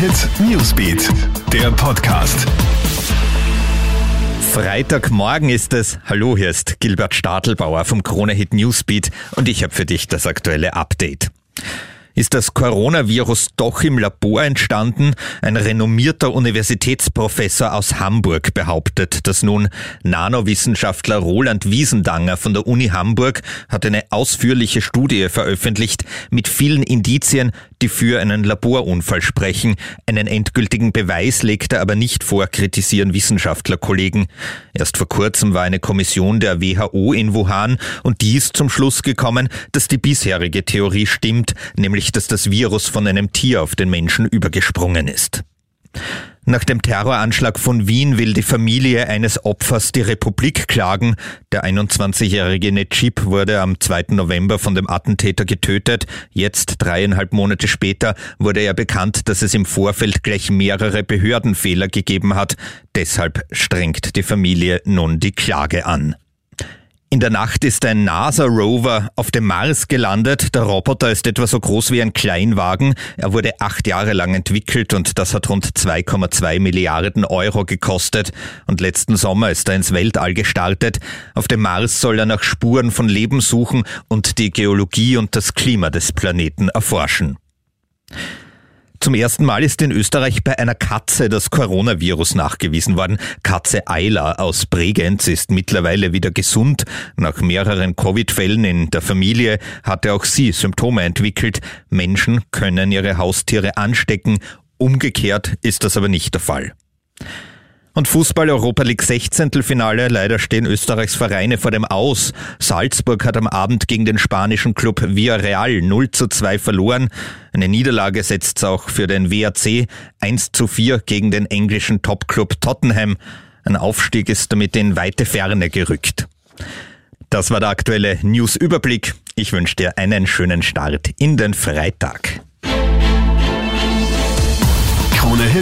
Hit Newsbeat, der Podcast. Freitagmorgen ist es. Hallo, hier ist Gilbert Stadelbauer vom Krone Hit Newsbeat und ich habe für dich das aktuelle Update. Ist das Coronavirus doch im Labor entstanden? Ein renommierter Universitätsprofessor aus Hamburg behauptet, dass nun Nanowissenschaftler Roland Wiesendanger von der Uni Hamburg hat eine ausführliche Studie veröffentlicht mit vielen Indizien, die für einen Laborunfall sprechen. Einen endgültigen Beweis legt er aber nicht vor, kritisieren Wissenschaftlerkollegen. Erst vor kurzem war eine Kommission der WHO in Wuhan und die ist zum Schluss gekommen, dass die bisherige Theorie stimmt, nämlich dass das Virus von einem Tier auf den Menschen übergesprungen ist. Nach dem Terroranschlag von Wien will die Familie eines Opfers die Republik klagen. Der 21-jährige Necip wurde am 2. November von dem Attentäter getötet. Jetzt, dreieinhalb Monate später, wurde ja bekannt, dass es im Vorfeld gleich mehrere Behördenfehler gegeben hat. Deshalb strengt die Familie nun die Klage an. In der Nacht ist ein NASA-Rover auf dem Mars gelandet. Der Roboter ist etwa so groß wie ein Kleinwagen. Er wurde acht Jahre lang entwickelt und das hat rund 2,2 Milliarden Euro gekostet. Und letzten Sommer ist er ins Weltall gestartet. Auf dem Mars soll er nach Spuren von Leben suchen und die Geologie und das Klima des Planeten erforschen. Zum ersten Mal ist in Österreich bei einer Katze das Coronavirus nachgewiesen worden. Katze Ayla aus Bregenz ist mittlerweile wieder gesund. Nach mehreren Covid-Fällen in der Familie hatte auch sie Symptome entwickelt. Menschen können ihre Haustiere anstecken. Umgekehrt ist das aber nicht der Fall. Und Fußball Europa League 16. Finale. Leider stehen Österreichs Vereine vor dem Aus. Salzburg hat am Abend gegen den spanischen Club Villarreal 0 zu 2 verloren. Eine Niederlage setzt auch für den WAC 1 zu 4 gegen den englischen Topclub Tottenham. Ein Aufstieg ist damit in weite Ferne gerückt. Das war der aktuelle News-Überblick. Ich wünsche dir einen schönen Start in den Freitag.